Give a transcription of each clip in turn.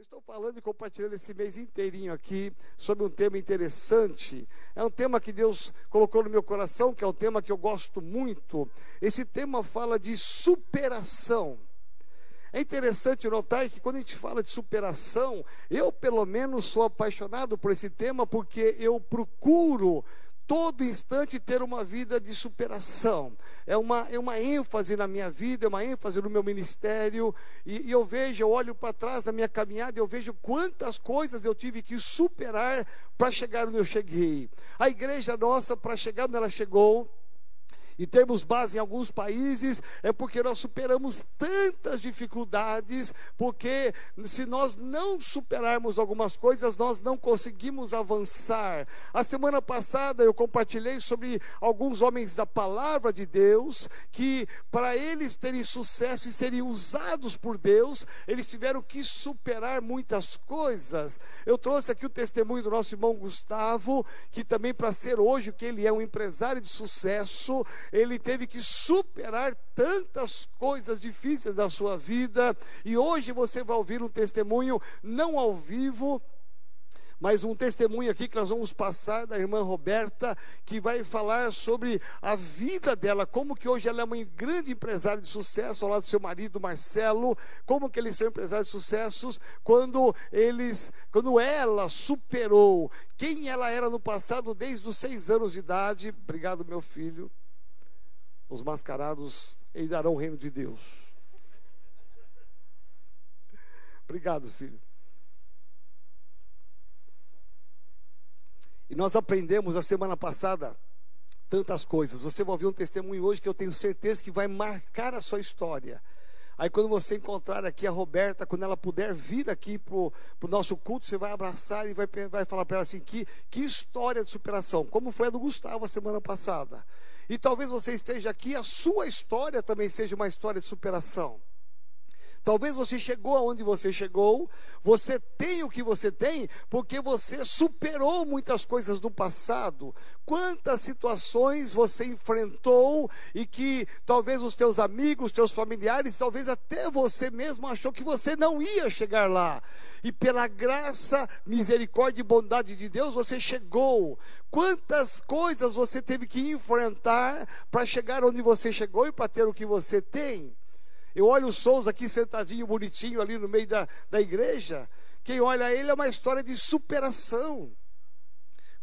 Estou falando e compartilhando esse mês inteirinho aqui sobre um tema interessante. É um tema que Deus colocou no meu coração, que é um tema que eu gosto muito. Esse tema fala de superação. É interessante notar que quando a gente fala de superação, eu pelo menos sou apaixonado por esse tema porque eu procuro todo instante ter uma vida de superação. É uma, é uma ênfase na minha vida, é uma ênfase no meu ministério. E, e eu vejo, eu olho para trás da minha caminhada, eu vejo quantas coisas eu tive que superar para chegar onde eu cheguei. A igreja nossa, para chegar onde ela chegou, e termos base em alguns países, é porque nós superamos tantas dificuldades, porque se nós não superarmos algumas coisas, nós não conseguimos avançar. A semana passada eu compartilhei sobre alguns homens da palavra de Deus, que para eles terem sucesso e serem usados por Deus, eles tiveram que superar muitas coisas. Eu trouxe aqui o testemunho do nosso irmão Gustavo, que também para ser hoje o que ele é um empresário de sucesso, ele teve que superar tantas coisas difíceis da sua vida, e hoje você vai ouvir um testemunho, não ao vivo, mas um testemunho aqui que nós vamos passar da irmã Roberta, que vai falar sobre a vida dela, como que hoje ela é uma grande empresária de sucesso ao lado do seu marido Marcelo, como que eles são empresários de sucessos quando eles, quando ela superou quem ela era no passado desde os seis anos de idade. Obrigado, meu filho os mascarados herdarão o reino de Deus. Obrigado, filho. E nós aprendemos a semana passada tantas coisas. Você vai ouvir um testemunho hoje que eu tenho certeza que vai marcar a sua história. Aí quando você encontrar aqui a Roberta, quando ela puder vir aqui para o nosso culto, você vai abraçar e vai, vai falar para ela assim, que, que história de superação, como foi a do Gustavo a semana passada. E talvez você esteja aqui, a sua história também seja uma história de superação. Talvez você chegou aonde você chegou, você tem o que você tem, porque você superou muitas coisas do passado. Quantas situações você enfrentou e que talvez os teus amigos, teus familiares, talvez até você mesmo achou que você não ia chegar lá. E pela graça, misericórdia e bondade de Deus, você chegou. Quantas coisas você teve que enfrentar para chegar onde você chegou e para ter o que você tem? Eu olho o Souza aqui sentadinho, bonitinho ali no meio da, da igreja. Quem olha ele é uma história de superação.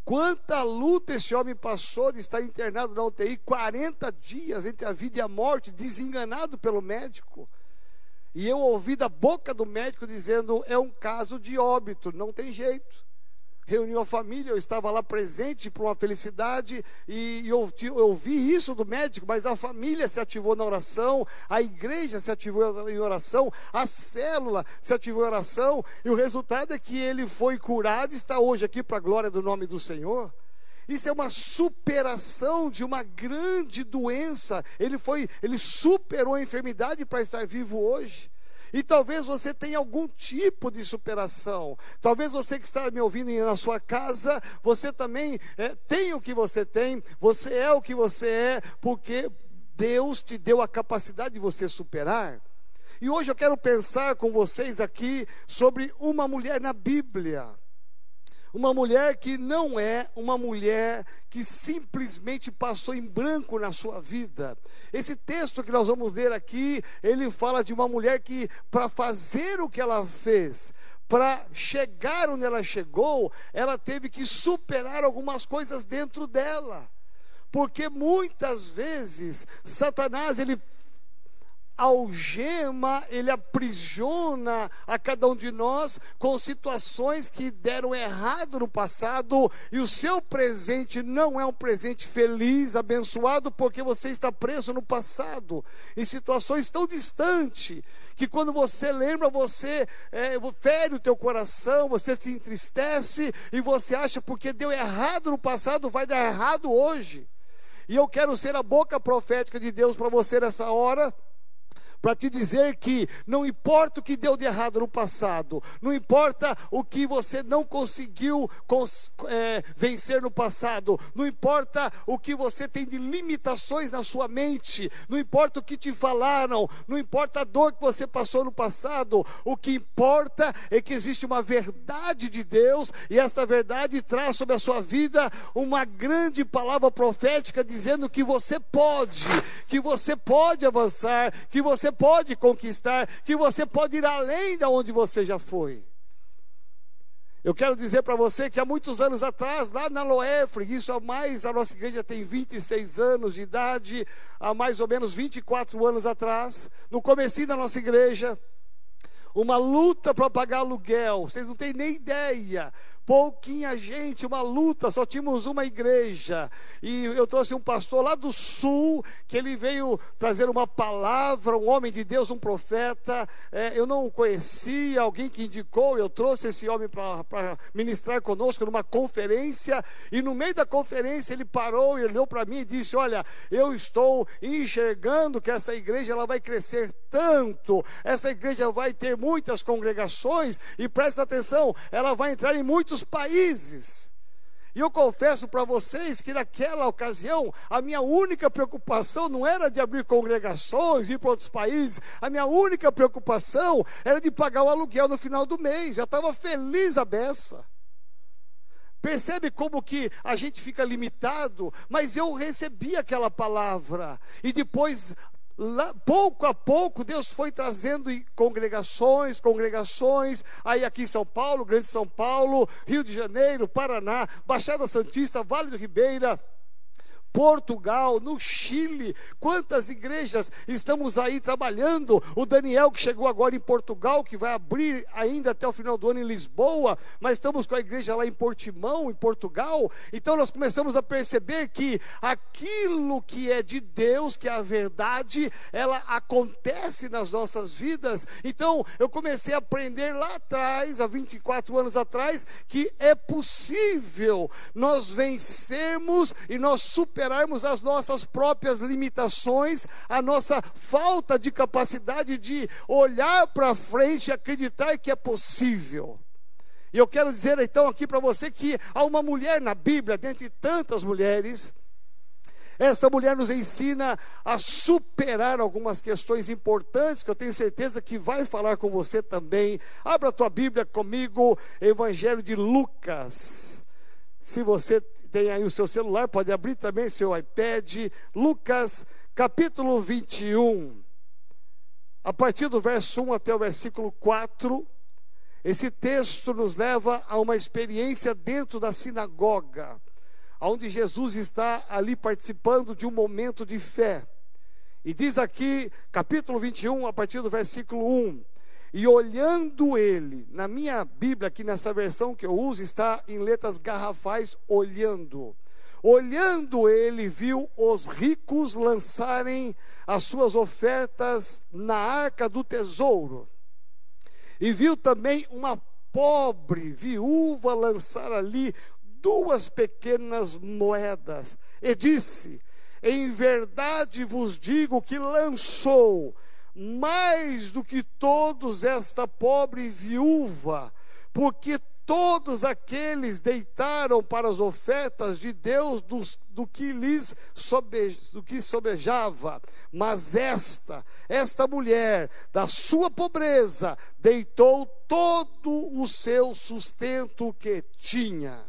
Quanta luta esse homem passou de estar internado na UTI 40 dias entre a vida e a morte, desenganado pelo médico. E eu ouvi da boca do médico dizendo: é um caso de óbito, não tem jeito reuniu a família, eu estava lá presente para uma felicidade e, e eu, eu ouvi isso do médico, mas a família se ativou na oração, a igreja se ativou em oração, a célula se ativou em oração, e o resultado é que ele foi curado e está hoje aqui para a glória do nome do Senhor. Isso é uma superação de uma grande doença. Ele foi, ele superou a enfermidade para estar vivo hoje. E talvez você tenha algum tipo de superação. Talvez você que está me ouvindo na sua casa, você também é, tem o que você tem, você é o que você é, porque Deus te deu a capacidade de você superar. E hoje eu quero pensar com vocês aqui sobre uma mulher na Bíblia. Uma mulher que não é uma mulher que simplesmente passou em branco na sua vida. Esse texto que nós vamos ler aqui, ele fala de uma mulher que, para fazer o que ela fez, para chegar onde ela chegou, ela teve que superar algumas coisas dentro dela. Porque muitas vezes Satanás ele algema, ele aprisiona a cada um de nós com situações que deram errado no passado e o seu presente não é um presente feliz, abençoado, porque você está preso no passado, em situações tão distantes, que quando você lembra, você é, fere o teu coração, você se entristece e você acha porque deu errado no passado, vai dar errado hoje. E eu quero ser a boca profética de Deus para você nessa hora para te dizer que não importa o que deu de errado no passado, não importa o que você não conseguiu cons é, vencer no passado, não importa o que você tem de limitações na sua mente, não importa o que te falaram, não importa a dor que você passou no passado, o que importa é que existe uma verdade de Deus e essa verdade traz sobre a sua vida uma grande palavra profética dizendo que você pode, que você pode avançar, que você pode conquistar, que você pode ir além de onde você já foi. Eu quero dizer para você que há muitos anos atrás, lá na Loefre, isso há mais, a nossa igreja tem 26 anos de idade, há mais ou menos 24 anos atrás, no começo da nossa igreja, uma luta para pagar aluguel, vocês não têm nem ideia pouquinha gente, uma luta, só tínhamos uma igreja. E eu trouxe um pastor lá do sul, que ele veio trazer uma palavra, um homem de Deus, um profeta. É, eu não o conhecia, alguém que indicou, eu trouxe esse homem para ministrar conosco numa conferência. E no meio da conferência ele parou e olhou para mim e disse: Olha, eu estou enxergando que essa igreja ela vai crescer tanto, essa igreja vai ter muitas congregações, e presta atenção, ela vai entrar em muitos muitos países. E eu confesso para vocês que naquela ocasião, a minha única preocupação não era de abrir congregações, ir para outros países, a minha única preocupação era de pagar o aluguel no final do mês. Já estava feliz a beça. Percebe como que a gente fica limitado, mas eu recebi aquela palavra e depois Lá, pouco a pouco Deus foi trazendo congregações, congregações, aí aqui em São Paulo, Grande São Paulo, Rio de Janeiro, Paraná, Baixada Santista, Vale do Ribeira, Portugal, no Chile. Quantas igrejas estamos aí trabalhando? O Daniel, que chegou agora em Portugal, que vai abrir ainda até o final do ano em Lisboa, mas estamos com a igreja lá em Portimão, em Portugal. Então nós começamos a perceber que aquilo que é de Deus, que é a verdade, ela acontece nas nossas vidas. Então eu comecei a aprender lá atrás, há 24 anos atrás, que é possível nós vencermos e nós superarmos superarmos as nossas próprias limitações, a nossa falta de capacidade de olhar para frente e acreditar que é possível. E eu quero dizer então aqui para você que há uma mulher na Bíblia, dentre tantas mulheres, essa mulher nos ensina a superar algumas questões importantes que eu tenho certeza que vai falar com você também. Abra a tua Bíblia comigo, Evangelho de Lucas. Se você tem aí o seu celular, pode abrir também seu iPad. Lucas, capítulo 21. A partir do verso 1 até o versículo 4, esse texto nos leva a uma experiência dentro da sinagoga, onde Jesus está ali participando de um momento de fé. E diz aqui, capítulo 21, a partir do versículo 1: e olhando ele, na minha Bíblia, aqui nessa versão que eu uso, está em letras garrafais, olhando. Olhando ele, viu os ricos lançarem as suas ofertas na arca do tesouro. E viu também uma pobre viúva lançar ali duas pequenas moedas. E disse: Em verdade vos digo que lançou mais do que todos esta pobre viúva, porque todos aqueles deitaram para as ofertas de Deus do, do que lhes sobe, do que sobejava, mas esta, esta mulher, da sua pobreza, deitou todo o seu sustento que tinha.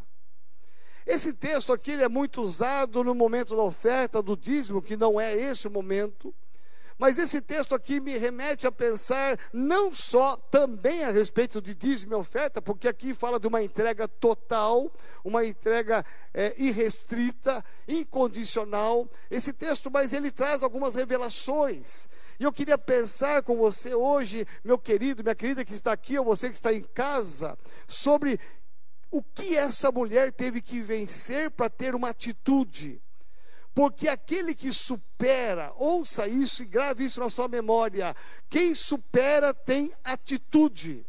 Esse texto aqui é muito usado no momento da oferta do dízimo, que não é esse o momento. Mas esse texto aqui me remete a pensar não só também a respeito de dízimo e oferta, porque aqui fala de uma entrega total, uma entrega é, irrestrita, incondicional. Esse texto, mas ele traz algumas revelações. E eu queria pensar com você hoje, meu querido, minha querida que está aqui, ou você que está em casa, sobre o que essa mulher teve que vencer para ter uma atitude porque aquele que supera, ouça isso e grave isso na sua memória: quem supera tem atitude.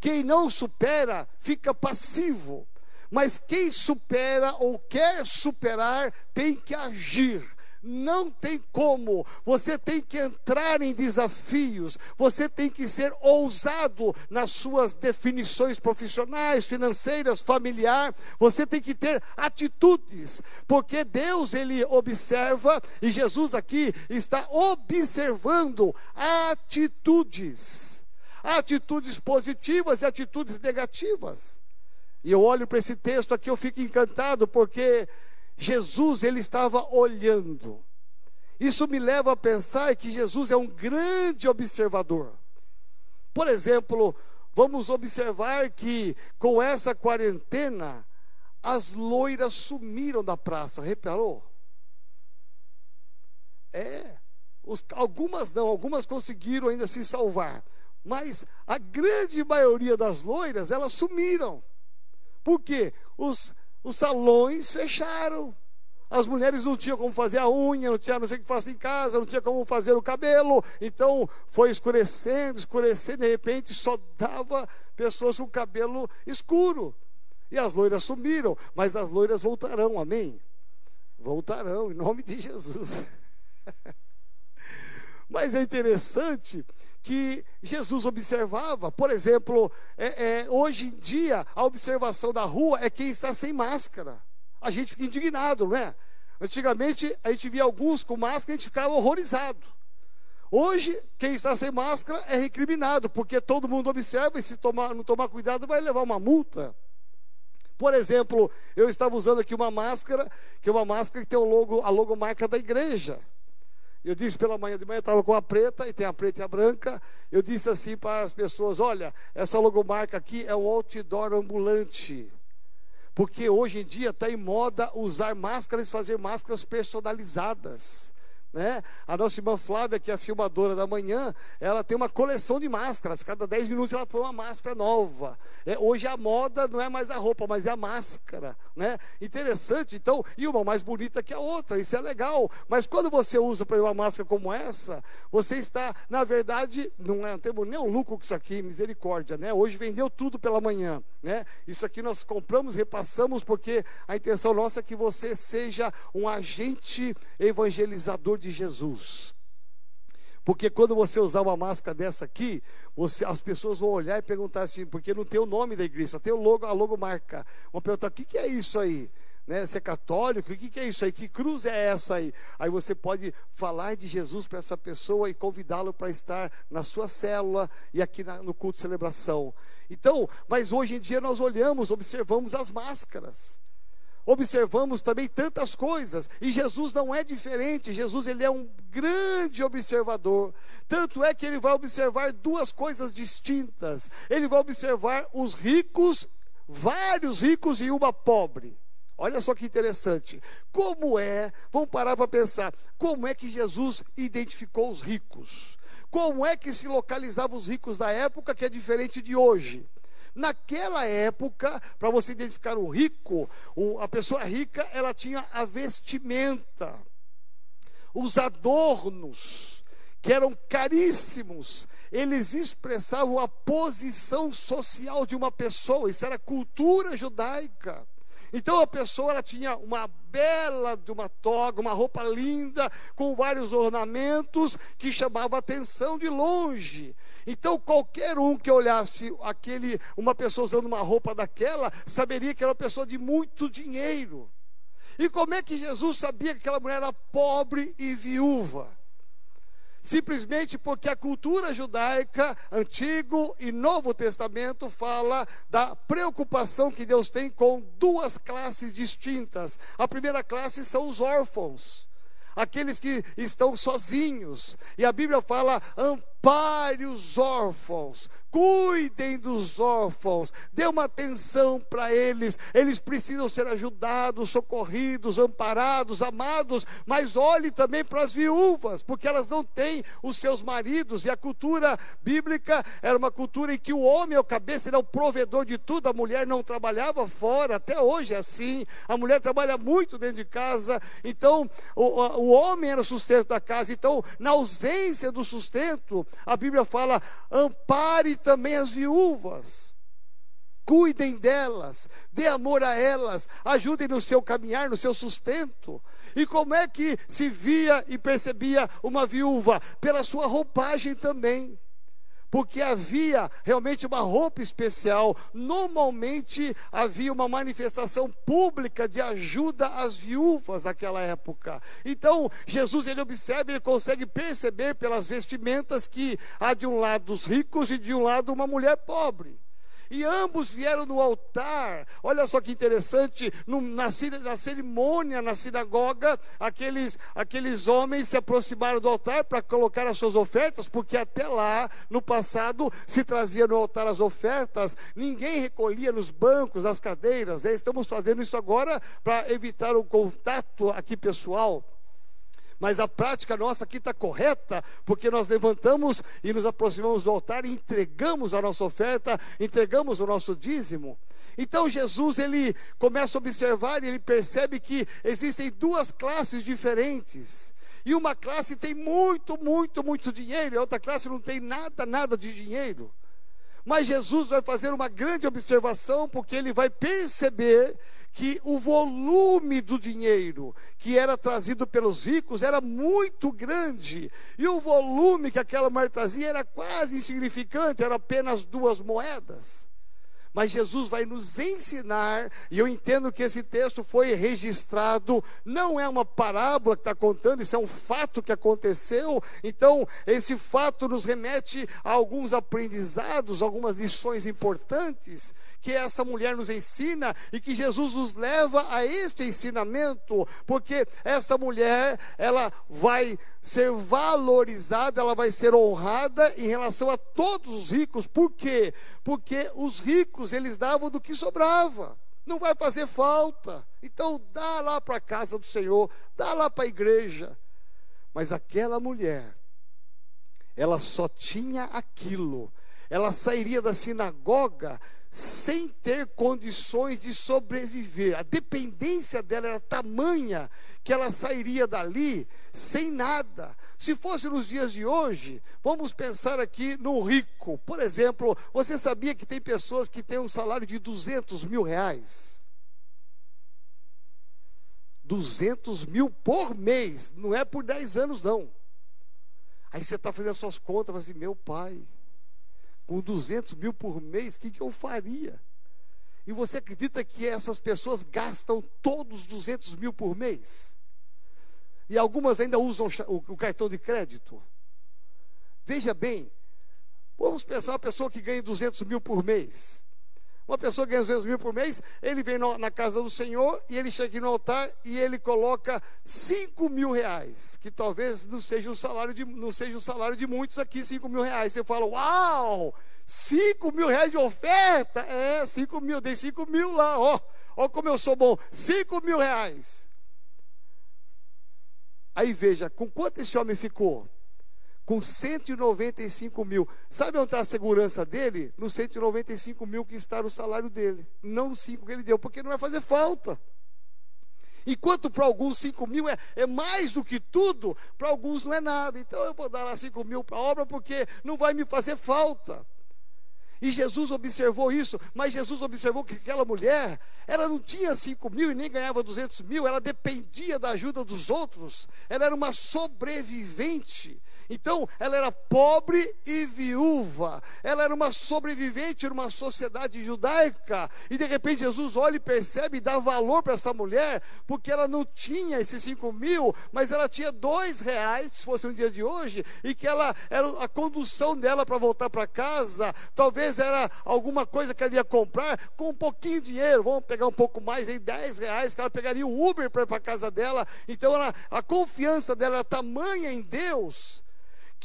Quem não supera fica passivo. Mas quem supera ou quer superar tem que agir. Não tem como. Você tem que entrar em desafios. Você tem que ser ousado nas suas definições profissionais, financeiras, familiar. Você tem que ter atitudes, porque Deus ele observa e Jesus aqui está observando atitudes. Atitudes positivas e atitudes negativas. E eu olho para esse texto aqui, eu fico encantado, porque Jesus ele estava olhando. Isso me leva a pensar que Jesus é um grande observador. Por exemplo, vamos observar que com essa quarentena as loiras sumiram da praça, reparou? É, os, algumas não, algumas conseguiram ainda se salvar, mas a grande maioria das loiras elas sumiram. Por quê? Os os salões fecharam. As mulheres não tinham como fazer a unha, não tinha não sei o que fazer em casa, não tinha como fazer o cabelo. Então foi escurecendo, escurecendo, de repente só dava pessoas com cabelo escuro. E as loiras sumiram, mas as loiras voltarão, amém? Voltarão, em nome de Jesus. mas é interessante que Jesus observava. Por exemplo, é, é, hoje em dia, a observação da rua é quem está sem máscara. A gente fica indignado, não é? Antigamente, a gente via alguns com máscara e a gente ficava horrorizado. Hoje, quem está sem máscara é recriminado, porque todo mundo observa e se tomar, não tomar cuidado vai levar uma multa. Por exemplo, eu estava usando aqui uma máscara, que é uma máscara que tem o logo, a logomarca da igreja. Eu disse pela manhã de manhã, estava com a preta, e tem a preta e a branca. Eu disse assim para as pessoas: olha, essa logomarca aqui é um outdoor ambulante. Porque hoje em dia está em moda usar máscaras e fazer máscaras personalizadas. Né? A nossa irmã Flávia, que é a filmadora da manhã, ela tem uma coleção de máscaras. Cada 10 minutos ela põe uma máscara nova. É, hoje a moda não é mais a roupa, mas é a máscara. Né? Interessante, então, e uma mais bonita que a outra, isso é legal. Mas quando você usa para uma máscara como essa, você está, na verdade, não, é, não temos nenhum lucro com isso aqui, misericórdia. Né? Hoje vendeu tudo pela manhã. Né? Isso aqui nós compramos, repassamos, porque a intenção nossa é que você seja um agente evangelizador de Jesus. Porque quando você usar uma máscara dessa aqui, você, as pessoas vão olhar e perguntar assim, porque não tem o nome da igreja, só tem o logo, a logomarca. Vão perguntar, o que, que é isso aí? Né, ser católico, o que, que é isso aí? Que cruz é essa aí? Aí você pode falar de Jesus para essa pessoa e convidá-lo para estar na sua célula e aqui na, no culto de celebração. Então, mas hoje em dia nós olhamos, observamos as máscaras observamos também tantas coisas, e Jesus não é diferente, Jesus ele é um grande observador. Tanto é que ele vai observar duas coisas distintas. Ele vai observar os ricos, vários ricos e uma pobre. Olha só que interessante. Como é, vamos parar para pensar, como é que Jesus identificou os ricos? Como é que se localizavam os ricos da época que é diferente de hoje? Naquela época, para você identificar o rico, a pessoa rica, ela tinha a vestimenta, os adornos, que eram caríssimos, eles expressavam a posição social de uma pessoa, isso era cultura judaica. Então a pessoa ela tinha uma bela de uma toga, uma roupa linda, com vários ornamentos que chamava a atenção de longe. Então qualquer um que olhasse aquele, uma pessoa usando uma roupa daquela, saberia que era uma pessoa de muito dinheiro. E como é que Jesus sabia que aquela mulher era pobre e viúva? simplesmente porque a cultura judaica, Antigo e Novo Testamento, fala da preocupação que Deus tem com duas classes distintas. A primeira classe são os órfãos, aqueles que estão sozinhos, e a Bíblia fala: ampare os órfãos, cuidem dos órfãos, dê uma atenção para eles, eles precisam ser ajudados, socorridos, amparados, amados, mas olhe também para as viúvas, porque elas não têm os seus maridos, e a cultura bíblica era uma cultura em que o homem é o cabeça, era o provedor de tudo, a mulher não trabalhava fora, até hoje é assim, a mulher trabalha muito dentro de casa, então o, o homem era o sustento da casa, então na ausência do sustento, a Bíblia fala: ampare também as viúvas. cuidem delas, dê amor a elas, ajudem no seu caminhar, no seu sustento. E como é que se via e percebia uma viúva? Pela sua roupagem também porque havia realmente uma roupa especial. Normalmente havia uma manifestação pública de ajuda às viúvas naquela época. Então, Jesus ele observa, ele consegue perceber pelas vestimentas que há de um lado os ricos e de um lado uma mulher pobre e ambos vieram no altar. Olha só que interessante, no, na, na, cerimônia, na sinagoga, aqueles, aqueles homens se aproximaram do altar para colocar as suas ofertas, porque até lá, no passado, se trazia no altar as ofertas, ninguém recolhia nos bancos, nas cadeiras. Né? Estamos fazendo isso agora para evitar o contato aqui pessoal mas a prática nossa aqui está correta, porque nós levantamos e nos aproximamos do altar e entregamos a nossa oferta, entregamos o nosso dízimo. Então Jesus ele começa a observar e ele percebe que existem duas classes diferentes. E uma classe tem muito, muito, muito dinheiro, e a outra classe não tem nada, nada de dinheiro. Mas Jesus vai fazer uma grande observação, porque ele vai perceber que o volume do dinheiro que era trazido pelos ricos era muito grande, e o volume que aquela mulher trazia era quase insignificante, era apenas duas moedas. Mas Jesus vai nos ensinar, e eu entendo que esse texto foi registrado, não é uma parábola que está contando, isso é um fato que aconteceu. Então, esse fato nos remete a alguns aprendizados, algumas lições importantes que essa mulher nos ensina e que Jesus nos leva a este ensinamento, porque essa mulher, ela vai ser valorizada, ela vai ser honrada em relação a todos os ricos. Por quê? Porque os ricos, eles davam do que sobrava. Não vai fazer falta. Então dá lá para a casa do Senhor, dá lá para a igreja. Mas aquela mulher, ela só tinha aquilo. Ela sairia da sinagoga sem ter condições de sobreviver. A dependência dela era tamanha que ela sairia dali sem nada. Se fosse nos dias de hoje, vamos pensar aqui no rico. Por exemplo, você sabia que tem pessoas que têm um salário de 200 mil reais? 200 mil por mês, não é por 10 anos, não. Aí você está fazendo as suas contas, assim, meu pai, com 200 mil por mês, o que, que eu faria? E você acredita que essas pessoas gastam todos os 200 mil por mês? E algumas ainda usam o cartão de crédito? Veja bem, vamos pensar uma pessoa que ganha 200 mil por mês. Uma pessoa que ganha 200 mil por mês, ele vem na casa do Senhor e ele chega no altar e ele coloca 5 mil reais, que talvez não seja o salário de, não seja o salário de muitos aqui, 5 mil reais. Você fala, uau, 5 mil reais de oferta? É, 5 mil, dei 5 mil lá, ó, ó como eu sou bom, 5 mil reais. Aí veja, com quanto esse homem ficou? com 195 mil. Sabe onde está a segurança dele? No 195 mil que está no salário dele, não nos 5 que ele deu, porque não vai fazer falta. Enquanto para alguns 5 mil é, é, mais do que tudo, para alguns não é nada. Então eu vou dar lá 5 mil para a obra porque não vai me fazer falta. E Jesus observou isso, mas Jesus observou que aquela mulher, ela não tinha 5 mil e nem ganhava 200 mil, ela dependia da ajuda dos outros, ela era uma sobrevivente. Então, ela era pobre e viúva. Ela era uma sobrevivente numa sociedade judaica. E de repente Jesus olha e percebe e dá valor para essa mulher, porque ela não tinha esses cinco mil, mas ela tinha dois reais, se fosse um dia de hoje, e que ela era a condução dela para voltar para casa. Talvez era alguma coisa que ela ia comprar com um pouquinho de dinheiro. Vamos pegar um pouco mais, aí, dez reais, que ela pegaria o Uber para ir para casa dela. Então, ela, a confiança dela era tamanha em Deus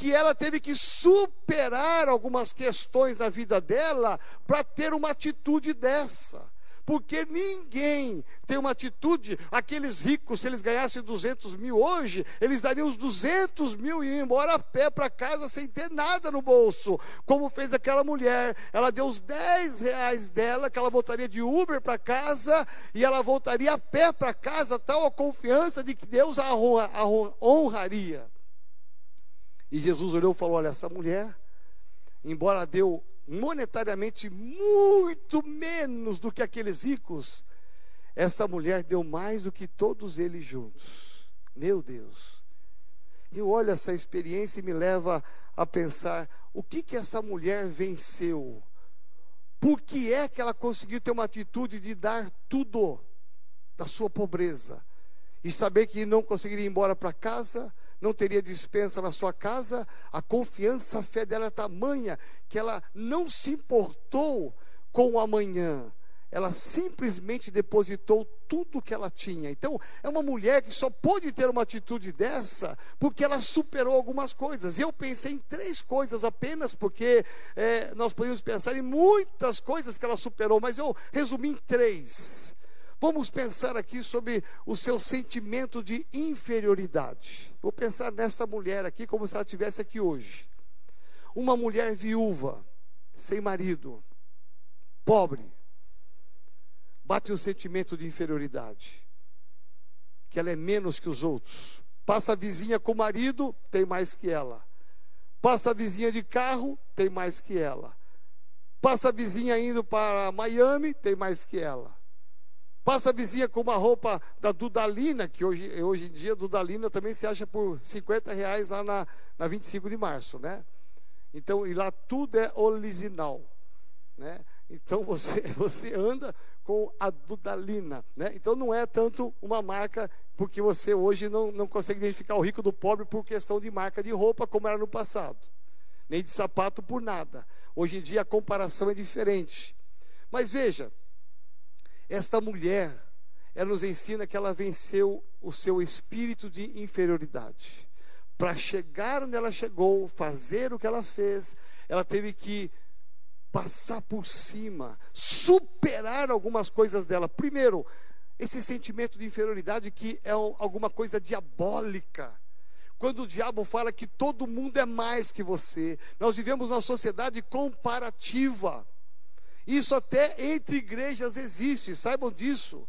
que ela teve que superar algumas questões na vida dela para ter uma atitude dessa. Porque ninguém tem uma atitude, aqueles ricos, se eles ganhassem 200 mil hoje, eles dariam os 200 mil e iam embora a pé para casa sem ter nada no bolso. Como fez aquela mulher, ela deu os 10 reais dela, que ela voltaria de Uber para casa, e ela voltaria a pé para casa, tal a confiança de que Deus a honraria. E Jesus olhou e falou: Olha, essa mulher, embora deu monetariamente muito menos do que aqueles ricos, esta mulher deu mais do que todos eles juntos. Meu Deus. Eu olho essa experiência e me leva a pensar o que que essa mulher venceu? Por que é que ela conseguiu ter uma atitude de dar tudo da sua pobreza e saber que não conseguiria ir embora para casa, não teria dispensa na sua casa, a confiança, a fé dela é tamanha que ela não se importou com o amanhã. Ela simplesmente depositou tudo que ela tinha. Então, é uma mulher que só pôde ter uma atitude dessa porque ela superou algumas coisas. Eu pensei em três coisas apenas, porque é, nós podemos pensar em muitas coisas que ela superou, mas eu resumi em três. Vamos pensar aqui sobre o seu sentimento de inferioridade. Vou pensar nesta mulher aqui como se ela estivesse aqui hoje. Uma mulher viúva, sem marido, pobre, bate um sentimento de inferioridade, que ela é menos que os outros. Passa a vizinha com o marido, tem mais que ela. Passa a vizinha de carro, tem mais que ela. Passa a vizinha indo para Miami, tem mais que ela. Passa a vizinha com uma roupa da Dudalina, que hoje, hoje em dia Dudalina também se acha por 50 reais lá na, na 25 de março, né? Então, e lá tudo é original, né? Então você, você anda com a Dudalina, né? Então não é tanto uma marca, porque você hoje não, não consegue identificar o rico do pobre por questão de marca de roupa, como era no passado. Nem de sapato por nada. Hoje em dia a comparação é diferente. Mas veja, esta mulher, ela nos ensina que ela venceu o seu espírito de inferioridade. Para chegar onde ela chegou, fazer o que ela fez, ela teve que passar por cima, superar algumas coisas dela. Primeiro, esse sentimento de inferioridade que é alguma coisa diabólica. Quando o diabo fala que todo mundo é mais que você, nós vivemos numa sociedade comparativa. Isso até entre igrejas existe, saibam disso.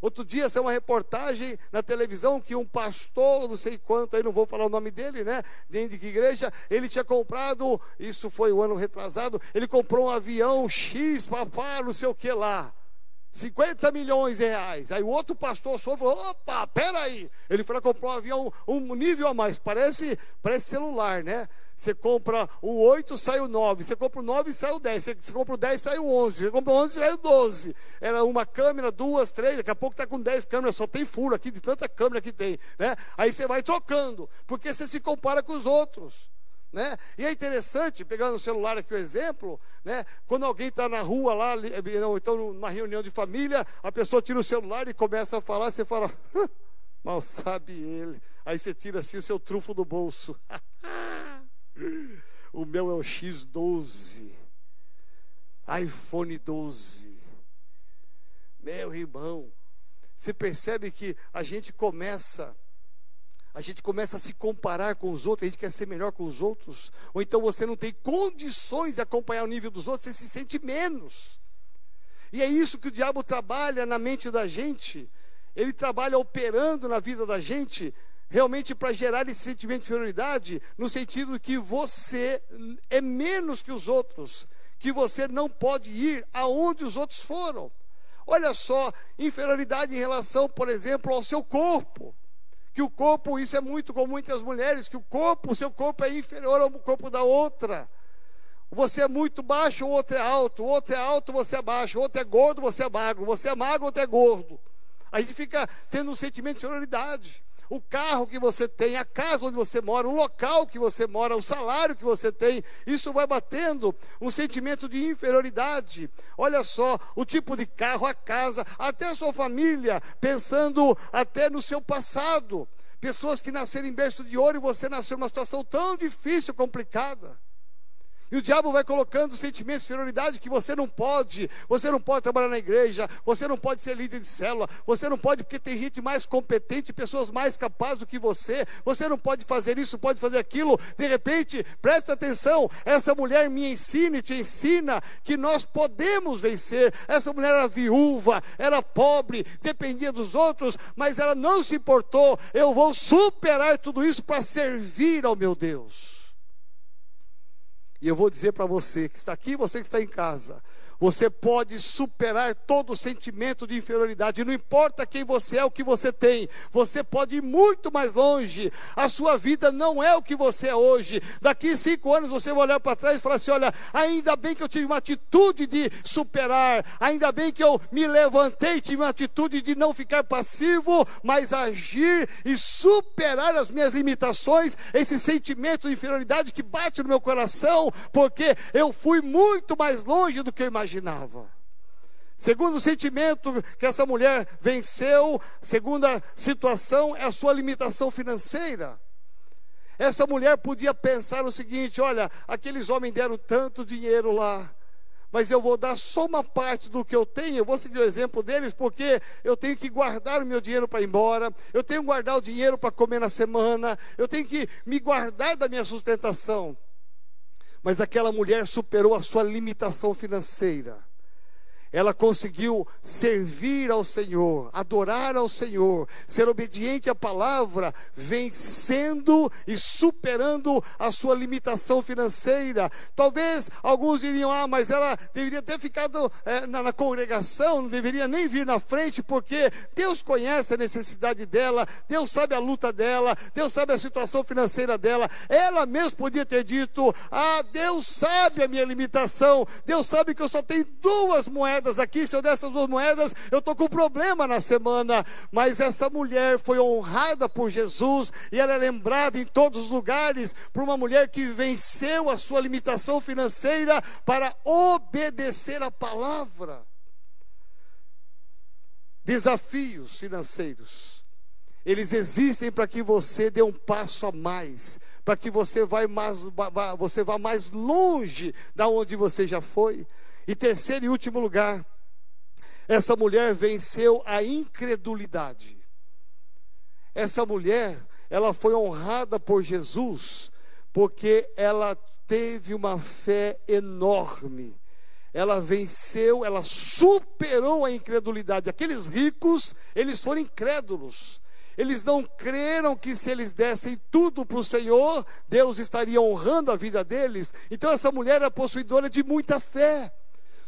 Outro dia saiu uma reportagem na televisão que um pastor, não sei quanto, aí não vou falar o nome dele, né? Dentro de que igreja, ele tinha comprado, isso foi o ano retrasado, ele comprou um avião X, papá, não sei o que lá. 50 milhões de reais. Aí o outro pastor só falou: opa, peraí. Ele foi lá comprar um avião um nível a mais. Parece, parece celular, né? Você compra o 8, sai o 9. Você compra o 9, sai o 10. Você, você compra o 10, sai o 11. Você compra o 11, sai o 12. Era uma câmera, duas, três. Daqui a pouco está com 10 câmeras. Só tem furo aqui, de tanta câmera que tem. Né? Aí você vai trocando. Porque você se compara com os outros. Né? E é interessante, pegando o celular aqui o exemplo, né? quando alguém está na rua lá, ou então numa reunião de família, a pessoa tira o celular e começa a falar, você fala, mal sabe ele. Aí você tira assim o seu trufo do bolso. o meu é o X12, iPhone 12. Meu irmão, você percebe que a gente começa a gente começa a se comparar com os outros, a gente quer ser melhor com os outros, ou então você não tem condições de acompanhar o nível dos outros, você se sente menos. E é isso que o diabo trabalha na mente da gente, ele trabalha operando na vida da gente, realmente para gerar esse sentimento de inferioridade, no sentido que você é menos que os outros, que você não pode ir aonde os outros foram. Olha só, inferioridade em relação, por exemplo, ao seu corpo que o corpo, isso é muito com muitas mulheres, que o corpo, o seu corpo é inferior ao corpo da outra. Você é muito baixo, o outro é alto, o outro é alto, você é baixo, o outro é gordo, você é magro, você é magro, o outro é gordo. A gente fica tendo um sentimento de sonoridade o carro que você tem, a casa onde você mora, o local que você mora, o salário que você tem, isso vai batendo um sentimento de inferioridade. Olha só, o tipo de carro, a casa, até a sua família, pensando até no seu passado. Pessoas que nasceram em berço de ouro e você nasceu numa situação tão difícil, complicada. E o diabo vai colocando sentimentos de inferioridade que você não pode. Você não pode trabalhar na igreja, você não pode ser líder de célula, você não pode porque tem gente mais competente, pessoas mais capazes do que você. Você não pode fazer isso, pode fazer aquilo. De repente, preste atenção, essa mulher me ensina e te ensina que nós podemos vencer. Essa mulher era viúva, era pobre, dependia dos outros, mas ela não se importou. Eu vou superar tudo isso para servir ao meu Deus. E eu vou dizer para você que está aqui, você que está em casa, você pode superar todo sentimento de inferioridade. Não importa quem você é, o que você tem. Você pode ir muito mais longe. A sua vida não é o que você é hoje. Daqui cinco anos você vai olhar para trás e falar assim: olha, ainda bem que eu tive uma atitude de superar. Ainda bem que eu me levantei, tive uma atitude de não ficar passivo, mas agir e superar as minhas limitações. Esse sentimento de inferioridade que bate no meu coração, porque eu fui muito mais longe do que eu imaginava imaginava. Segundo sentimento que essa mulher venceu, segunda situação é a sua limitação financeira. Essa mulher podia pensar o seguinte: olha, aqueles homens deram tanto dinheiro lá, mas eu vou dar só uma parte do que eu tenho. Eu vou seguir o exemplo deles, porque eu tenho que guardar o meu dinheiro para ir embora, eu tenho que guardar o dinheiro para comer na semana, eu tenho que me guardar da minha sustentação. Mas aquela mulher superou a sua limitação financeira ela conseguiu servir ao Senhor, adorar ao Senhor, ser obediente à palavra, vencendo e superando a sua limitação financeira. Talvez alguns diriam: ah, mas ela deveria ter ficado é, na, na congregação, não deveria nem vir na frente, porque Deus conhece a necessidade dela, Deus sabe a luta dela, Deus sabe a situação financeira dela. Ela mesma podia ter dito: ah, Deus sabe a minha limitação, Deus sabe que eu só tenho duas moedas moedas aqui, se eu der essas duas moedas, eu estou com problema na semana. Mas essa mulher foi honrada por Jesus e ela é lembrada em todos os lugares por uma mulher que venceu a sua limitação financeira para obedecer a palavra. Desafios financeiros. Eles existem para que você dê um passo a mais, para que você vá mais, você vá mais longe da onde você já foi. E terceiro e último lugar, essa mulher venceu a incredulidade. Essa mulher, ela foi honrada por Jesus, porque ela teve uma fé enorme. Ela venceu, ela superou a incredulidade. Aqueles ricos, eles foram incrédulos. Eles não creram que se eles dessem tudo para o Senhor, Deus estaria honrando a vida deles. Então essa mulher era possuidora de muita fé.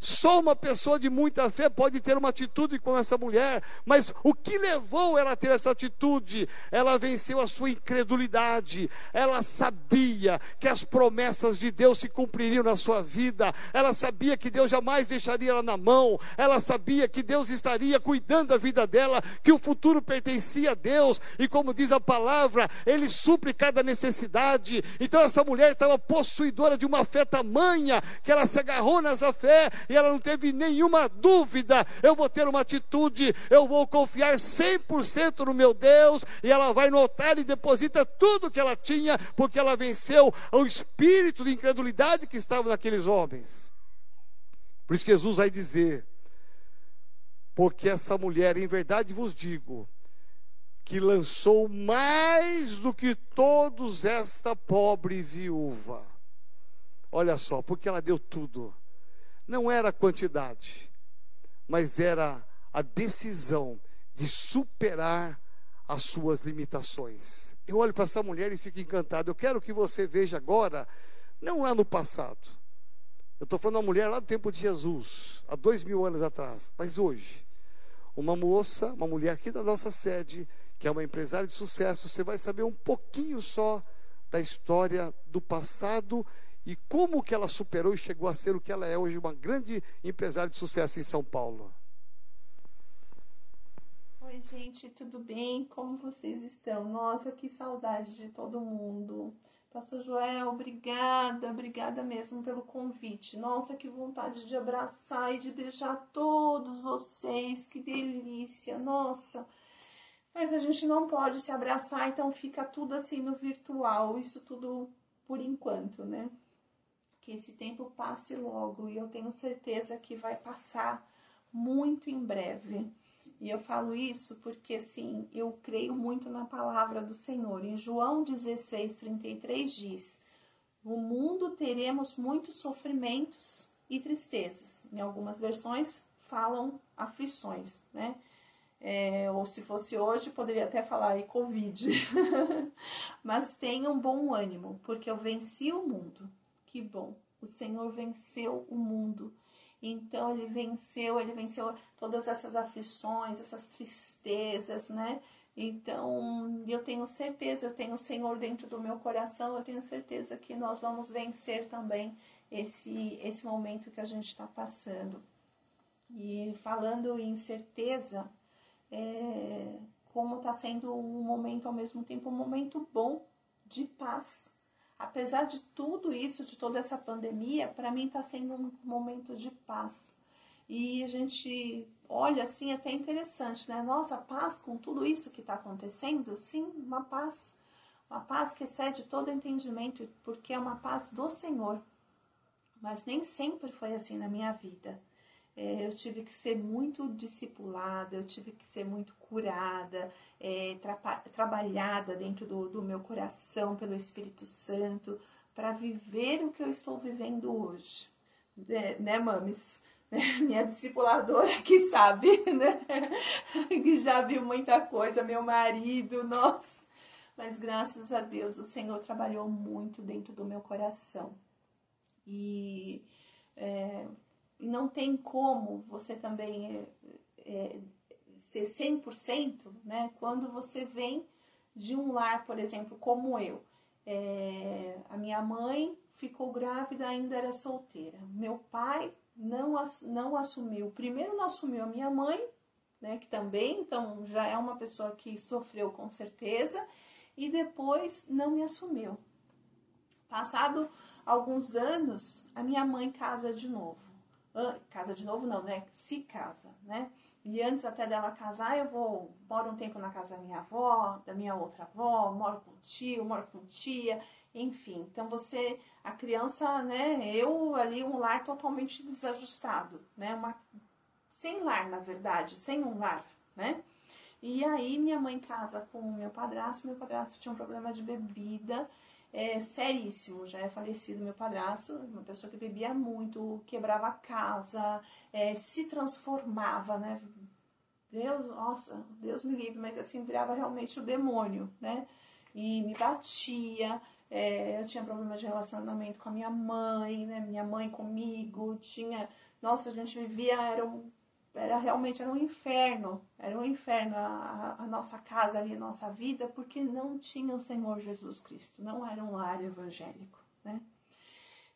Só uma pessoa de muita fé pode ter uma atitude como essa mulher, mas o que levou ela a ter essa atitude? Ela venceu a sua incredulidade, ela sabia que as promessas de Deus se cumpririam na sua vida, ela sabia que Deus jamais deixaria ela na mão, ela sabia que Deus estaria cuidando da vida dela, que o futuro pertencia a Deus, e como diz a palavra, Ele supre cada necessidade. Então essa mulher estava possuidora de uma fé tamanha que ela se agarrou nessa fé e ela não teve nenhuma dúvida. Eu vou ter uma atitude, eu vou confiar 100% no meu Deus, e ela vai notar e deposita tudo que ela tinha, porque ela venceu o espírito de incredulidade que estava naqueles homens. Por isso Jesus vai dizer: porque essa mulher, em verdade vos digo, que lançou mais do que todos esta pobre viúva. Olha só, porque ela deu tudo não era a quantidade, mas era a decisão de superar as suas limitações. Eu olho para essa mulher e fico encantado. Eu quero que você veja agora, não lá no passado. Eu estou falando da mulher lá do tempo de Jesus, há dois mil anos atrás, mas hoje. Uma moça, uma mulher aqui da nossa sede, que é uma empresária de sucesso, você vai saber um pouquinho só da história do passado e como que ela superou e chegou a ser o que ela é hoje, uma grande empresária de sucesso em São Paulo. Oi, gente, tudo bem? Como vocês estão? Nossa, que saudade de todo mundo. Pastor Joel, obrigada, obrigada mesmo pelo convite. Nossa, que vontade de abraçar e de beijar todos vocês, que delícia, nossa. Mas a gente não pode se abraçar, então fica tudo assim no virtual, isso tudo por enquanto, né? Que esse tempo passe logo e eu tenho certeza que vai passar muito em breve. E eu falo isso porque, assim, eu creio muito na palavra do Senhor. Em João 16, 33 diz: No mundo teremos muitos sofrimentos e tristezas. Em algumas versões falam aflições, né? É, ou se fosse hoje, poderia até falar aí Covid. Mas tenham bom ânimo, porque eu venci o mundo que bom. O Senhor venceu o mundo. Então ele venceu, ele venceu todas essas aflições, essas tristezas, né? Então, eu tenho certeza, eu tenho o Senhor dentro do meu coração, eu tenho certeza que nós vamos vencer também esse, esse momento que a gente está passando. E falando em certeza, é, como está sendo um momento ao mesmo tempo, um momento bom de paz. Apesar de tudo isso, de toda essa pandemia, para mim está sendo um momento de paz. E a gente olha assim, até interessante, né? Nossa, paz com tudo isso que está acontecendo? Sim, uma paz. Uma paz que excede todo entendimento, porque é uma paz do Senhor. Mas nem sempre foi assim na minha vida. É, eu tive que ser muito discipulada, eu tive que ser muito curada, é, tra trabalhada dentro do, do meu coração pelo Espírito Santo, para viver o que eu estou vivendo hoje. Né, né mames? minha discipuladora que sabe, né? Que já viu muita coisa, meu marido, nossa. Mas graças a Deus o Senhor trabalhou muito dentro do meu coração. E é, não tem como você também é, é, ser 100%, né? Quando você vem de um lar, por exemplo, como eu. É, a minha mãe ficou grávida, ainda era solteira. Meu pai não, não assumiu. Primeiro não assumiu a minha mãe, né, que também, então já é uma pessoa que sofreu com certeza, e depois não me assumiu. Passado alguns anos, a minha mãe casa de novo. Casa de novo não, né? Se casa, né? E antes até dela casar, eu vou moro um tempo na casa da minha avó, da minha outra avó, moro com tio, moro com tia, enfim. Então você, a criança, né, eu ali um lar totalmente desajustado, né, uma sem lar, na verdade, sem um lar, né? E aí minha mãe casa com meu padrasto, meu padrasto tinha um problema de bebida, é, seríssimo, já é falecido meu padrasto, uma pessoa que bebia muito, quebrava a casa, é, se transformava, né? Deus, nossa, Deus me livre, mas assim, virava realmente o demônio, né? E me batia, é, eu tinha problemas de relacionamento com a minha mãe, né? Minha mãe comigo, tinha. Nossa, a gente vivia, era, um, era realmente era um inferno, era um inferno a, a, nossa casa ali, a nossa vida, porque não tinha o Senhor Jesus Cristo, não era um lar evangélico, né?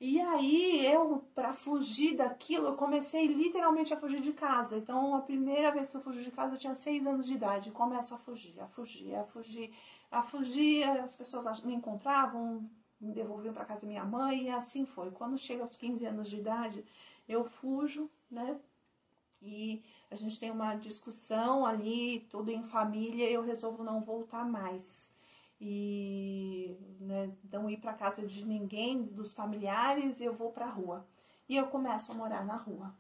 E aí eu, para fugir daquilo, eu comecei literalmente a fugir de casa. Então, a primeira vez que eu fugi de casa, eu tinha seis anos de idade. Começo a fugir, a fugir, a fugir a fugir, as pessoas me encontravam, me devolviam para casa da minha mãe e assim foi. Quando chega aos 15 anos de idade, eu fujo, né? E a gente tem uma discussão ali, tudo em família, eu resolvo não voltar mais. E né, não ir para casa de ninguém, dos familiares, eu vou para a rua. E eu começo a morar na rua.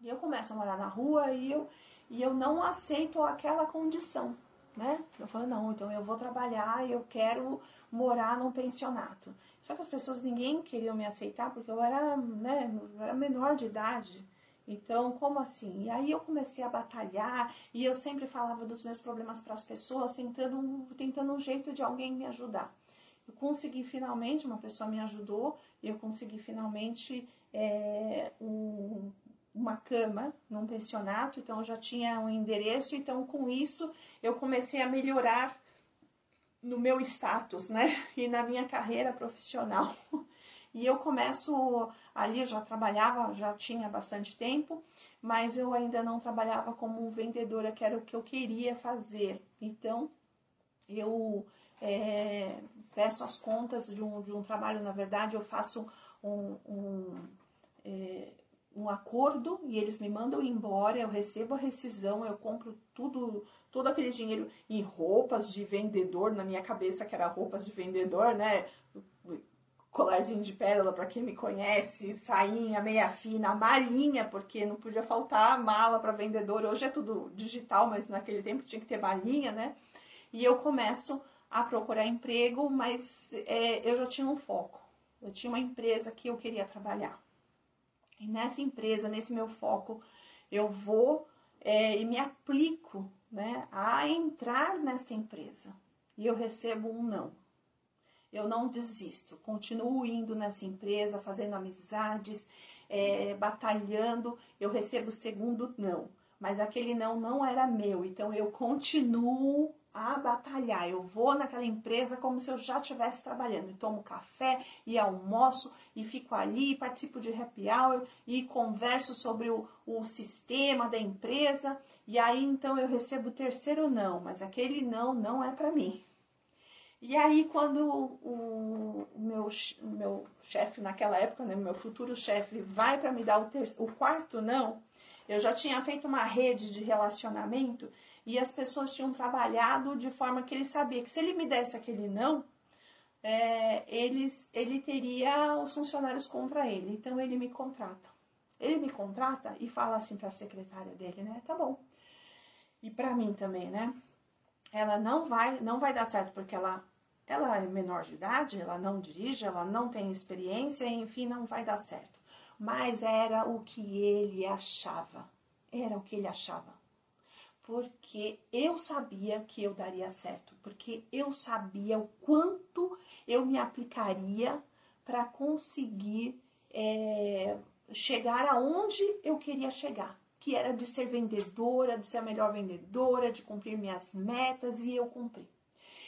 E eu começo a morar na rua e eu, e eu não aceito aquela condição né? Eu falei, não, então eu vou trabalhar e eu quero morar num pensionato. Só que as pessoas, ninguém queria me aceitar porque eu era, né, eu era menor de idade. Então, como assim? E aí eu comecei a batalhar e eu sempre falava dos meus problemas para as pessoas, tentando, tentando um jeito de alguém me ajudar. Eu consegui finalmente, uma pessoa me ajudou, e eu consegui finalmente é, um, uma cama num pensionato, então eu já tinha um endereço, então com isso eu comecei a melhorar no meu status, né? E na minha carreira profissional. E eu começo ali, eu já trabalhava, já tinha bastante tempo, mas eu ainda não trabalhava como vendedora, que era o que eu queria fazer. Então, eu é, peço as contas de um, de um trabalho, na verdade, eu faço um, um é, um acordo e eles me mandam embora, eu recebo a rescisão, eu compro tudo, todo aquele dinheiro em roupas de vendedor, na minha cabeça que era roupas de vendedor, né? Colarzinho de pérola para quem me conhece, sainha meia fina, malinha, porque não podia faltar mala para vendedor. Hoje é tudo digital, mas naquele tempo tinha que ter malinha, né? E eu começo a procurar emprego, mas é, eu já tinha um foco. Eu tinha uma empresa que eu queria trabalhar. E nessa empresa, nesse meu foco, eu vou é, e me aplico né, a entrar nesta empresa. E eu recebo um não. Eu não desisto, continuo indo nessa empresa, fazendo amizades, é, batalhando. Eu recebo o segundo não, mas aquele não não era meu, então eu continuo a batalhar. Eu vou naquela empresa como se eu já estivesse trabalhando. E tomo café e almoço e fico ali, participo de happy hour e converso sobre o, o sistema da empresa. E aí então eu recebo o terceiro não, mas aquele não não é para mim. E aí quando o, meu, meu chefe naquela época, né, meu futuro chefe vai para me dar o, ter, o quarto não, eu já tinha feito uma rede de relacionamento e as pessoas tinham trabalhado de forma que ele sabia que se ele me desse aquele não, é, eles, ele teria os funcionários contra ele. Então ele me contrata. Ele me contrata e fala assim para a secretária dele, né? Tá bom. E para mim também, né? Ela não vai, não vai dar certo porque ela ela é menor de idade, ela não dirige, ela não tem experiência, enfim, não vai dar certo. Mas era o que ele achava. Era o que ele achava porque eu sabia que eu daria certo, porque eu sabia o quanto eu me aplicaria para conseguir é, chegar aonde eu queria chegar, que era de ser vendedora, de ser a melhor vendedora, de cumprir minhas metas e eu cumpri.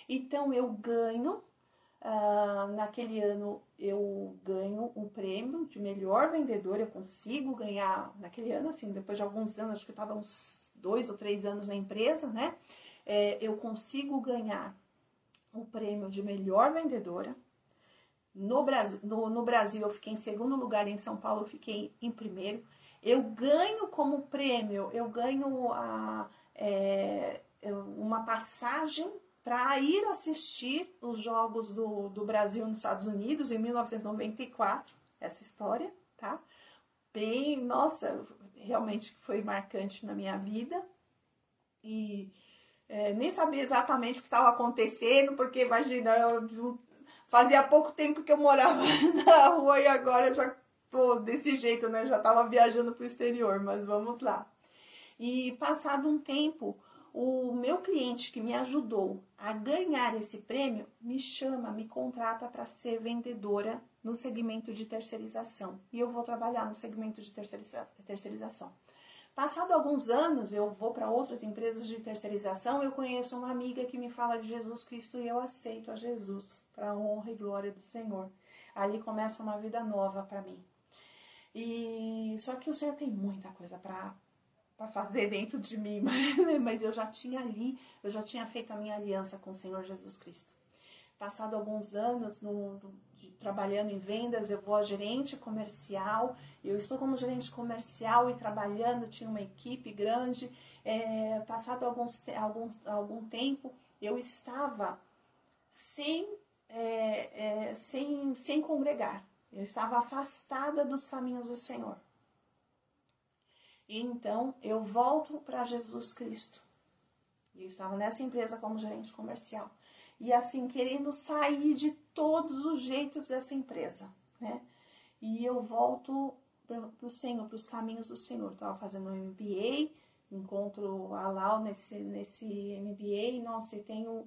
Então eu ganho, uh, naquele ano eu ganho o prêmio de melhor vendedora, eu consigo ganhar naquele ano, assim, depois de alguns anos, acho que estava uns dois ou três anos na empresa, né? É, eu consigo ganhar o prêmio de melhor vendedora. No Brasil, no, no Brasil, eu fiquei em segundo lugar, em São Paulo, eu fiquei em primeiro. Eu ganho como prêmio, eu ganho a, é, uma passagem para ir assistir os Jogos do, do Brasil nos Estados Unidos em 1994, essa história, tá? Bem, nossa, realmente foi marcante na minha vida. E é, nem sabia exatamente o que estava acontecendo, porque imagina, eu, fazia pouco tempo que eu morava na rua e agora já tô desse jeito, né? Já estava viajando para o exterior, mas vamos lá. E passado um tempo, o meu cliente que me ajudou a ganhar esse prêmio me chama, me contrata para ser vendedora no segmento de terceirização. E eu vou trabalhar no segmento de terceirização. Passado alguns anos, eu vou para outras empresas de terceirização, eu conheço uma amiga que me fala de Jesus Cristo e eu aceito a Jesus para a honra e glória do Senhor. Ali começa uma vida nova para mim. E só que o Senhor tem muita coisa para para fazer dentro de mim, mas eu já tinha ali, eu já tinha feito a minha aliança com o Senhor Jesus Cristo. Passado alguns anos no, de, trabalhando em vendas, eu vou a gerente comercial. Eu estou como gerente comercial e trabalhando, tinha uma equipe grande. É, passado alguns, algum, algum tempo, eu estava sem, é, é, sem, sem congregar. Eu estava afastada dos caminhos do Senhor. E então eu volto para Jesus Cristo. E eu estava nessa empresa como gerente comercial. E assim, querendo sair de todos os jeitos dessa empresa, né? E eu volto para o Senhor, para os caminhos do Senhor. Estava fazendo um MBA, encontro a Lau nesse, nesse MBA. Nossa, e tenho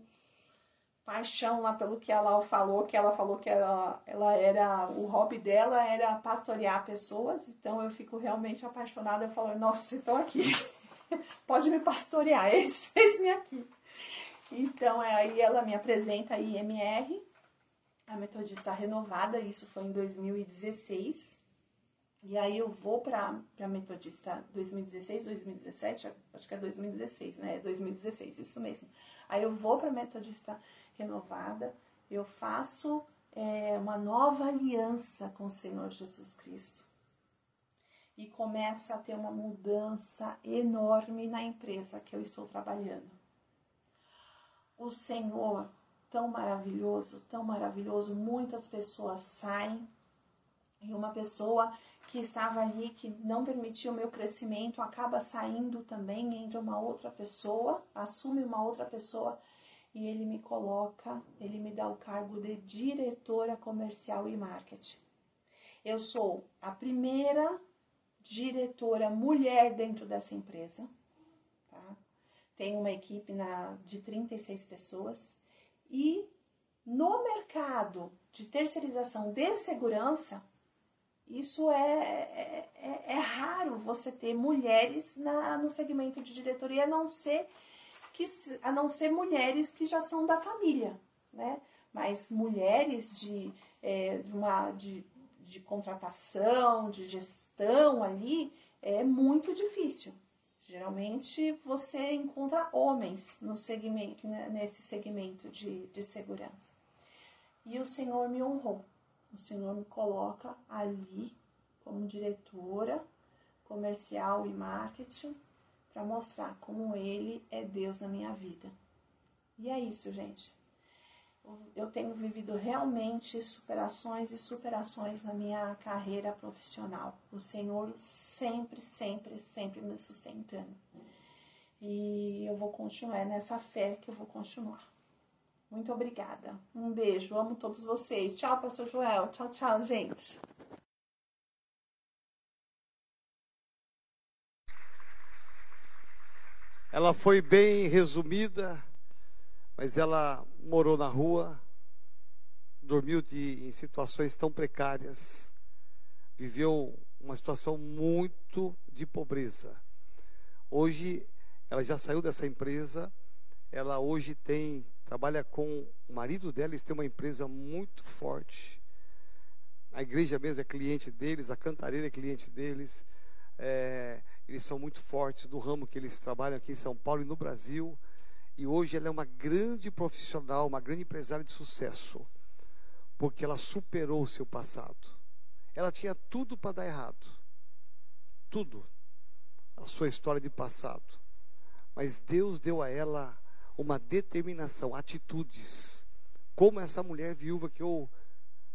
paixão lá pelo que a Lau falou, que ela falou que ela, ela era, o hobby dela era pastorear pessoas, então eu fico realmente apaixonada, eu falo, nossa, então aqui, pode me pastorear, esse, esse aqui. Então, é, aí ela me apresenta a IMR, a metodista renovada, isso foi em 2016, e aí eu vou para a metodista 2016, 2017, acho que é 2016, né? 2016, isso mesmo. Aí eu vou para metodista renovada, eu faço é, uma nova aliança com o Senhor Jesus Cristo. E começa a ter uma mudança enorme na empresa que eu estou trabalhando. O Senhor, tão maravilhoso, tão maravilhoso, muitas pessoas saem e uma pessoa que estava ali, que não permitia o meu crescimento, acaba saindo também, entra uma outra pessoa, assume uma outra pessoa e ele me coloca, ele me dá o cargo de diretora comercial e marketing. Eu sou a primeira diretora mulher dentro dessa empresa. Tá? Tenho uma equipe na, de 36 pessoas e no mercado de terceirização de segurança, isso é, é, é, é raro você ter mulheres na, no segmento de diretoria, a não ser que a não ser mulheres que já são da família, né? Mas mulheres de, é, de uma de, de contratação, de gestão ali, é muito difícil. Geralmente você encontra homens no segmento, né, nesse segmento de, de segurança. E o Senhor me honrou. O Senhor me coloca ali como diretora comercial e marketing para mostrar como Ele é Deus na minha vida. E é isso, gente. Eu tenho vivido realmente superações e superações na minha carreira profissional. O Senhor sempre, sempre, sempre me sustentando. E eu vou continuar é nessa fé que eu vou continuar. Muito obrigada. Um beijo. Amo todos vocês. Tchau, Pastor Joel. Tchau, tchau, gente. Ela foi bem resumida, mas ela morou na rua, dormiu de, em situações tão precárias, viveu uma situação muito de pobreza. Hoje, ela já saiu dessa empresa, ela hoje tem trabalha com o marido dela, eles têm uma empresa muito forte. A igreja mesmo é cliente deles, a cantareira é cliente deles. É, eles são muito fortes do ramo que eles trabalham aqui em São Paulo e no Brasil. E hoje ela é uma grande profissional, uma grande empresária de sucesso, porque ela superou o seu passado. Ela tinha tudo para dar errado, tudo, a sua história de passado. Mas Deus deu a ela uma determinação, atitudes, como essa mulher viúva que, eu,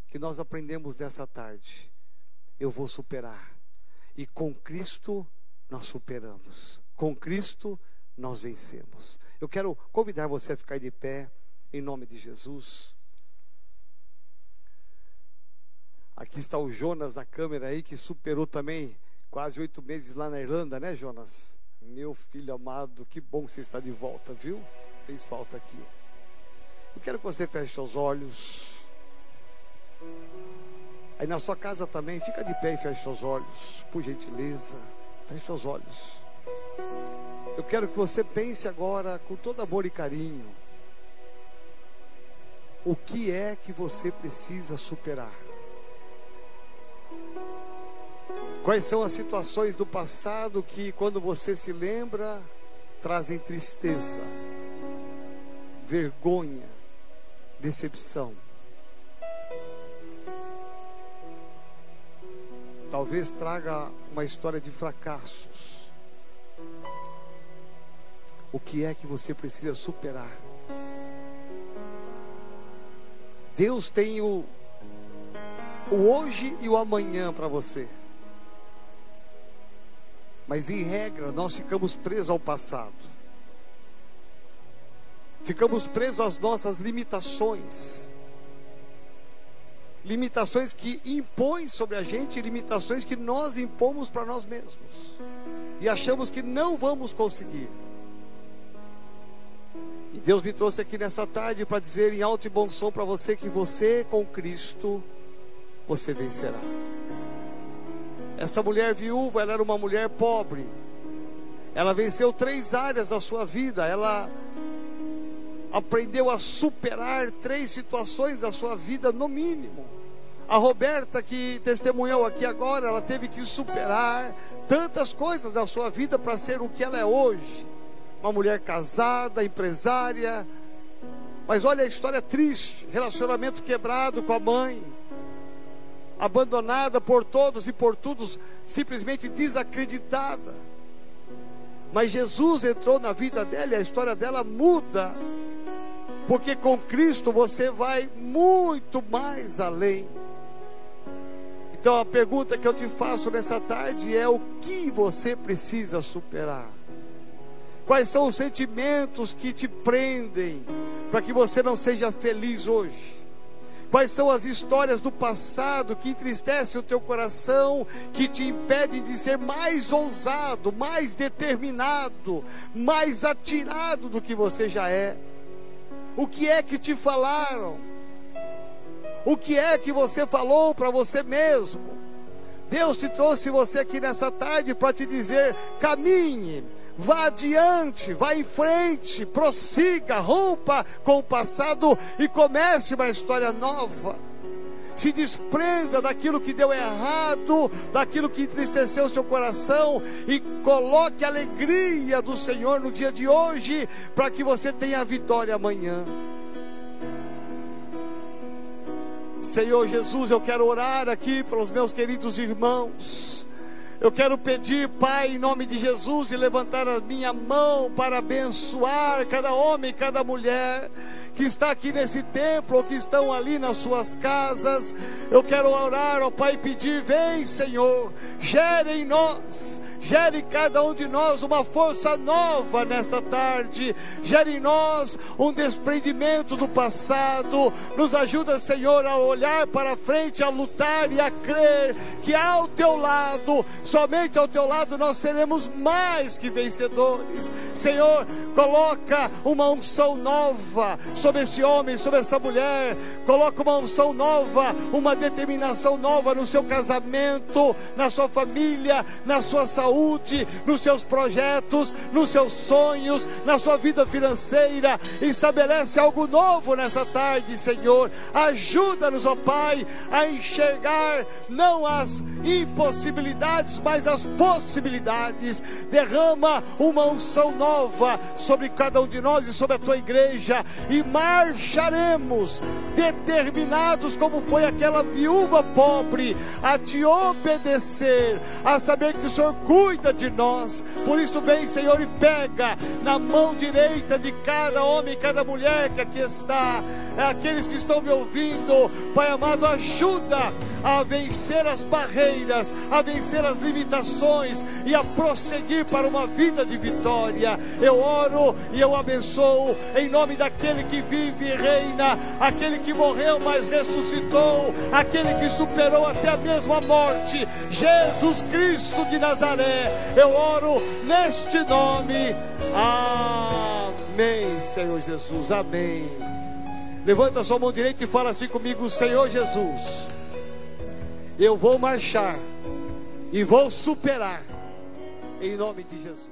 que nós aprendemos nessa tarde. Eu vou superar. E com Cristo nós superamos. Com Cristo nós vencemos. Eu quero convidar você a ficar de pé, em nome de Jesus. Aqui está o Jonas na câmera aí, que superou também quase oito meses lá na Irlanda, né, Jonas? Meu filho amado, que bom que você está de volta, viu? fez falta aqui. Eu quero que você feche seus olhos. Aí na sua casa também, fica de pé e feche seus olhos, por gentileza. Feche seus olhos. Eu quero que você pense agora com todo amor e carinho. O que é que você precisa superar? Quais são as situações do passado que, quando você se lembra, trazem tristeza? vergonha, decepção. Talvez traga uma história de fracassos. O que é que você precisa superar? Deus tem o, o hoje e o amanhã para você. Mas em regra, nós ficamos presos ao passado. Ficamos presos às nossas limitações. Limitações que impõem sobre a gente, limitações que nós impomos para nós mesmos. E achamos que não vamos conseguir. E Deus me trouxe aqui nessa tarde para dizer em alto e bom som para você que você com Cristo você vencerá. Essa mulher viúva, ela era uma mulher pobre. Ela venceu três áreas da sua vida. Ela aprendeu a superar três situações da sua vida, no mínimo. A Roberta, que testemunhou aqui agora, ela teve que superar tantas coisas da sua vida para ser o que ela é hoje. Uma mulher casada, empresária. Mas olha a história triste: relacionamento quebrado com a mãe, abandonada por todos e por todos, simplesmente desacreditada. Mas Jesus entrou na vida dela e a história dela muda porque com Cristo você vai muito mais além. Então a pergunta que eu te faço nessa tarde é: o que você precisa superar? Quais são os sentimentos que te prendem para que você não seja feliz hoje? Quais são as histórias do passado que entristecem o teu coração, que te impedem de ser mais ousado, mais determinado, mais atirado do que você já é? O que é que te falaram? O que é que você falou para você mesmo? Deus te trouxe você aqui nessa tarde para te dizer: caminhe, vá adiante, vá em frente, prossiga, rompa com o passado e comece uma história nova. Se desprenda daquilo que deu errado, daquilo que entristeceu seu coração e coloque a alegria do Senhor no dia de hoje, para que você tenha vitória amanhã. Senhor Jesus, eu quero orar aqui pelos meus queridos irmãos. Eu quero pedir, Pai, em nome de Jesus, e levantar a minha mão para abençoar cada homem, cada mulher que está aqui nesse templo ou que estão ali nas suas casas. Eu quero orar, ó Pai, e pedir: vem, Senhor, gere em nós gere cada um de nós uma força nova nesta tarde, gere em nós um desprendimento do passado, nos ajuda, Senhor, a olhar para frente, a lutar e a crer que ao teu lado, somente ao teu lado, nós seremos mais que vencedores. Senhor, coloca uma unção nova sobre esse homem, sobre essa mulher, coloca uma unção nova, uma determinação nova no seu casamento, na sua família, na sua saúde saúde, nos seus projetos, nos seus sonhos, na sua vida financeira. Estabelece algo novo nessa tarde, Senhor. Ajuda-nos, ó Pai, a enxergar não as impossibilidades, mas as possibilidades. Derrama uma unção nova sobre cada um de nós e sobre a tua igreja e marcharemos determinados como foi aquela viúva pobre a te obedecer, a saber que o Senhor cuida cuida de nós. Por isso, vem, Senhor, e pega na mão direita de cada homem, cada mulher que aqui está, é aqueles que estão me ouvindo, Pai amado, ajuda a vencer as barreiras, a vencer as limitações e a prosseguir para uma vida de vitória. Eu oro e eu abençoo em nome daquele que vive e reina, aquele que morreu, mas ressuscitou, aquele que superou até a mesma morte, Jesus Cristo de Nazaré. Eu oro neste nome. Amém, Senhor Jesus. Amém. Levanta sua mão direita e fala assim comigo, Senhor Jesus. Eu vou marchar e vou superar em nome de Jesus.